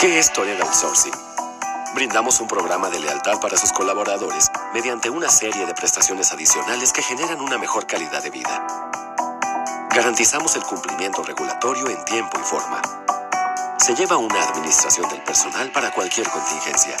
¿Qué es Toledo Outsourcing? Brindamos un programa de lealtad para sus colaboradores mediante una serie de prestaciones adicionales que generan una mejor calidad de vida. Garantizamos el cumplimiento regulatorio en tiempo y forma. Se lleva una administración del personal para cualquier contingencia